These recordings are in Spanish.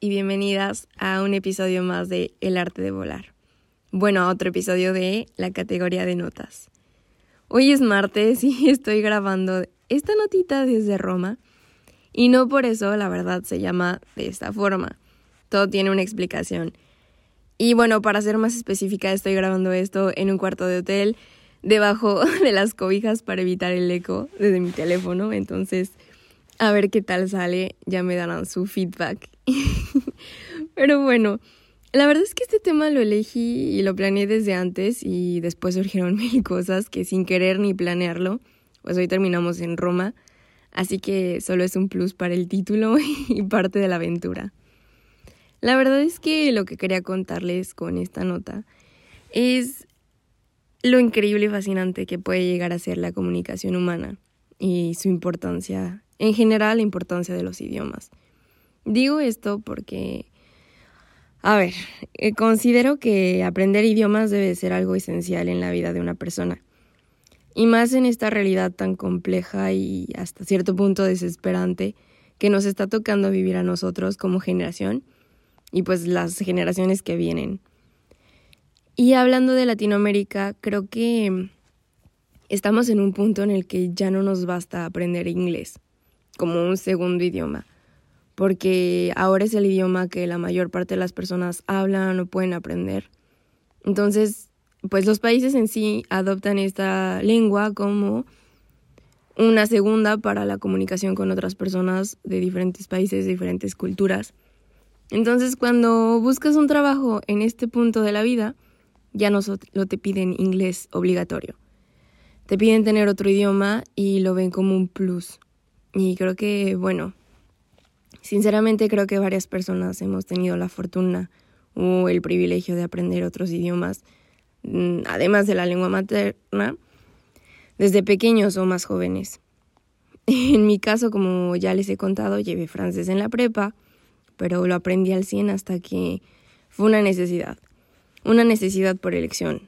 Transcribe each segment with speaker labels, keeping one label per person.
Speaker 1: Y bienvenidas a un episodio más de El arte de volar. Bueno, a otro episodio de la categoría de notas. Hoy es martes y estoy grabando esta notita desde Roma y no por eso la verdad se llama de esta forma. Todo tiene una explicación. Y bueno, para ser más específica, estoy grabando esto en un cuarto de hotel debajo de las cobijas para evitar el eco desde mi teléfono. Entonces, a ver qué tal sale, ya me darán su feedback. Pero bueno, la verdad es que este tema lo elegí y lo planeé desde antes y después surgieron mil cosas que sin querer ni planearlo, pues hoy terminamos en Roma, así que solo es un plus para el título y parte de la aventura. La verdad es que lo que quería contarles con esta nota es lo increíble y fascinante que puede llegar a ser la comunicación humana y su importancia en general la importancia de los idiomas. Digo esto porque, a ver, eh, considero que aprender idiomas debe ser algo esencial en la vida de una persona. Y más en esta realidad tan compleja y hasta cierto punto desesperante que nos está tocando vivir a nosotros como generación y pues las generaciones que vienen. Y hablando de Latinoamérica, creo que estamos en un punto en el que ya no nos basta aprender inglés como un segundo idioma, porque ahora es el idioma que la mayor parte de las personas hablan o pueden aprender. Entonces, pues los países en sí adoptan esta lengua como una segunda para la comunicación con otras personas de diferentes países, de diferentes culturas. Entonces, cuando buscas un trabajo en este punto de la vida, ya no, te piden inglés obligatorio. Te piden tener otro idioma y lo ven como un plus. Y creo que, bueno, sinceramente creo que varias personas hemos tenido la fortuna o el privilegio de aprender otros idiomas, mm, además de la lengua materna, desde pequeños o más jóvenes. En mi caso, como ya les he contado, llevé francés en la prepa, pero lo aprendí al 100 hasta que fue una necesidad. Una necesidad por elección.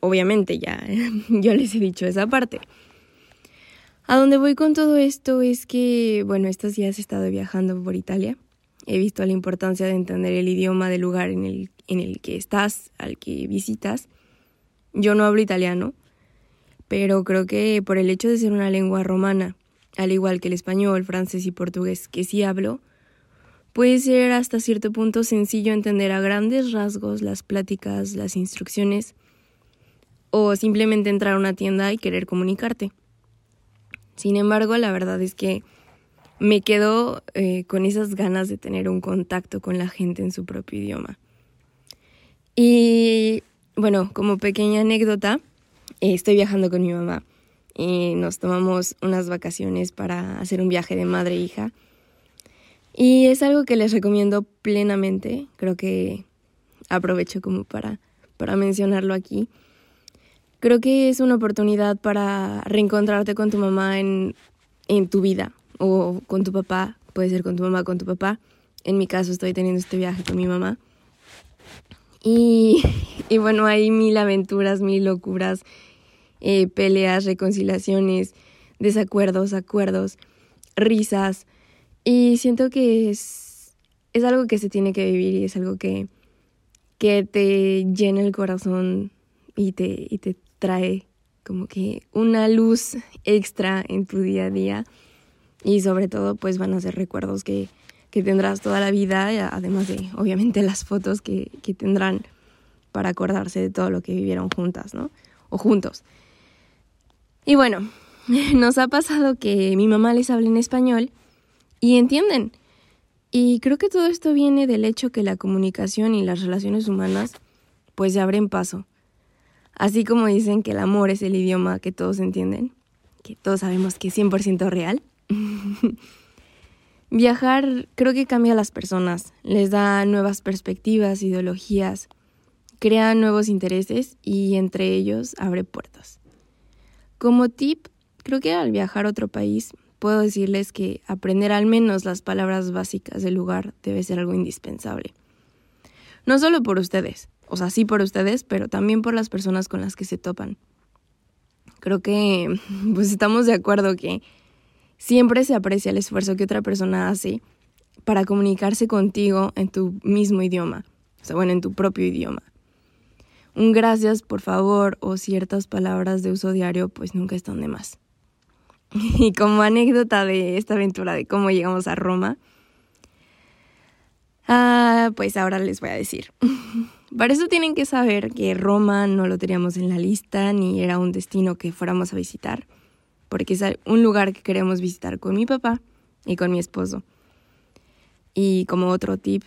Speaker 1: Obviamente ya yo les he dicho esa parte. A donde voy con todo esto es que, bueno, estos días he estado viajando por Italia. He visto la importancia de entender el idioma del lugar en el, en el que estás, al que visitas. Yo no hablo italiano, pero creo que por el hecho de ser una lengua romana, al igual que el español, francés y portugués que sí hablo, puede ser hasta cierto punto sencillo entender a grandes rasgos las pláticas, las instrucciones, o simplemente entrar a una tienda y querer comunicarte. Sin embargo, la verdad es que me quedo eh, con esas ganas de tener un contacto con la gente en su propio idioma. Y bueno, como pequeña anécdota, eh, estoy viajando con mi mamá y nos tomamos unas vacaciones para hacer un viaje de madre e hija. Y es algo que les recomiendo plenamente, creo que aprovecho como para, para mencionarlo aquí creo que es una oportunidad para reencontrarte con tu mamá en, en tu vida o con tu papá, puede ser con tu mamá, con tu papá. En mi caso estoy teniendo este viaje con mi mamá. Y, y bueno, hay mil aventuras, mil locuras, eh, peleas, reconciliaciones, desacuerdos, acuerdos, risas. Y siento que es, es algo que se tiene que vivir y es algo que, que te llena el corazón y te, y te trae como que una luz extra en tu día a día y sobre todo pues van a ser recuerdos que, que tendrás toda la vida, además de obviamente las fotos que, que tendrán para acordarse de todo lo que vivieron juntas, ¿no? O juntos. Y bueno, nos ha pasado que mi mamá les habla en español y entienden. Y creo que todo esto viene del hecho que la comunicación y las relaciones humanas pues se abren paso. Así como dicen que el amor es el idioma que todos entienden, que todos sabemos que es 100% real. Viajar creo que cambia a las personas, les da nuevas perspectivas, ideologías, crea nuevos intereses y entre ellos abre puertas. Como tip, creo que al viajar a otro país puedo decirles que aprender al menos las palabras básicas del lugar debe ser algo indispensable. No solo por ustedes, o sea, sí por ustedes, pero también por las personas con las que se topan. Creo que pues estamos de acuerdo que siempre se aprecia el esfuerzo que otra persona hace para comunicarse contigo en tu mismo idioma, o sea, bueno, en tu propio idioma. Un gracias, por favor, o ciertas palabras de uso diario, pues nunca están de más. Y como anécdota de esta aventura de cómo llegamos a Roma, ah, pues ahora les voy a decir. Para eso tienen que saber que Roma no lo teníamos en la lista ni era un destino que fuéramos a visitar, porque es un lugar que queremos visitar con mi papá y con mi esposo. Y como otro tip,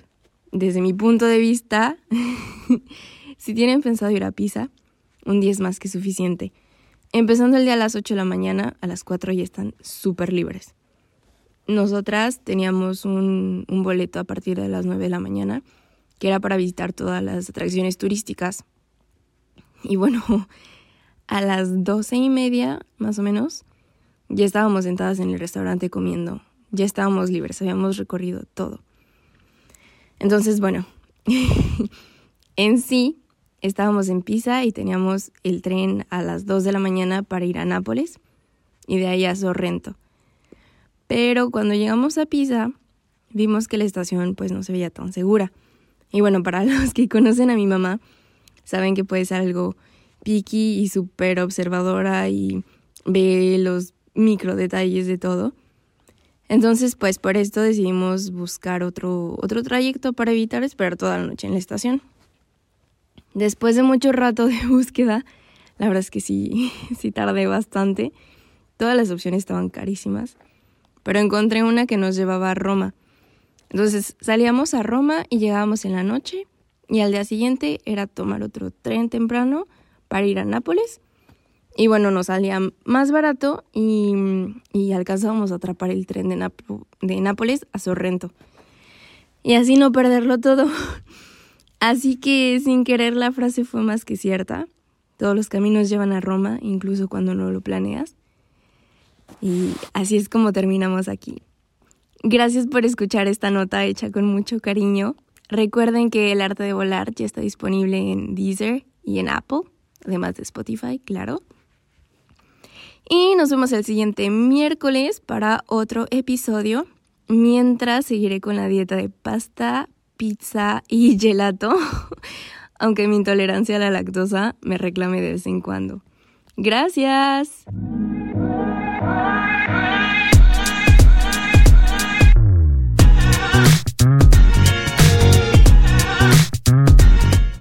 Speaker 1: desde mi punto de vista, si tienen pensado ir a Pisa, un día es más que suficiente. Empezando el día a las 8 de la mañana, a las 4 ya están súper libres. Nosotras teníamos un, boleto a partir de las 9 de la mañana, que era para visitar todas las atracciones turísticas. Y bueno, a las doce y media, más o menos, ya estábamos sentadas en el restaurante comiendo ya estábamos libres, habíamos recorrido todo. Entonces, bueno, en sí estábamos en Pisa y teníamos el tren a las 2 de la mañana para ir a Nápoles y de ahí a Sorrento. Pero cuando llegamos a Pisa, vimos que la estación pues no se veía tan segura. Y bueno, para los que conocen a mi mamá, saben que puede ser algo picky y súper observadora y ve los micro detalles de todo. Entonces, pues por esto decidimos buscar otro, otro trayecto para evitar esperar toda la noche en la estación. Después de mucho rato de búsqueda, la verdad es que sí, sí tardé bastante. Todas las opciones estaban carísimas, pero encontré una que nos llevaba a Roma. Entonces salíamos a Roma y llegábamos en la noche y al día siguiente era tomar otro tren temprano para ir a Nápoles y bueno, nos salía más barato y, y alcanzábamos a atrapar el tren de, de Nápoles a Sorrento. Y así no perderlo todo. Así que sin querer la frase fue más que cierta. Todos los caminos llevan a Roma, incluso cuando no lo planeas. Y así es como terminamos aquí. Gracias por escuchar esta nota hecha con mucho cariño. Recuerden que el arte de volar ya está disponible en Deezer y en Apple, además de Spotify, claro. Y nos vemos el siguiente miércoles para otro episodio. Mientras seguiré con la dieta de pasta, pizza y gelato, aunque mi intolerancia a la lactosa me reclame de vez en cuando. Gracias.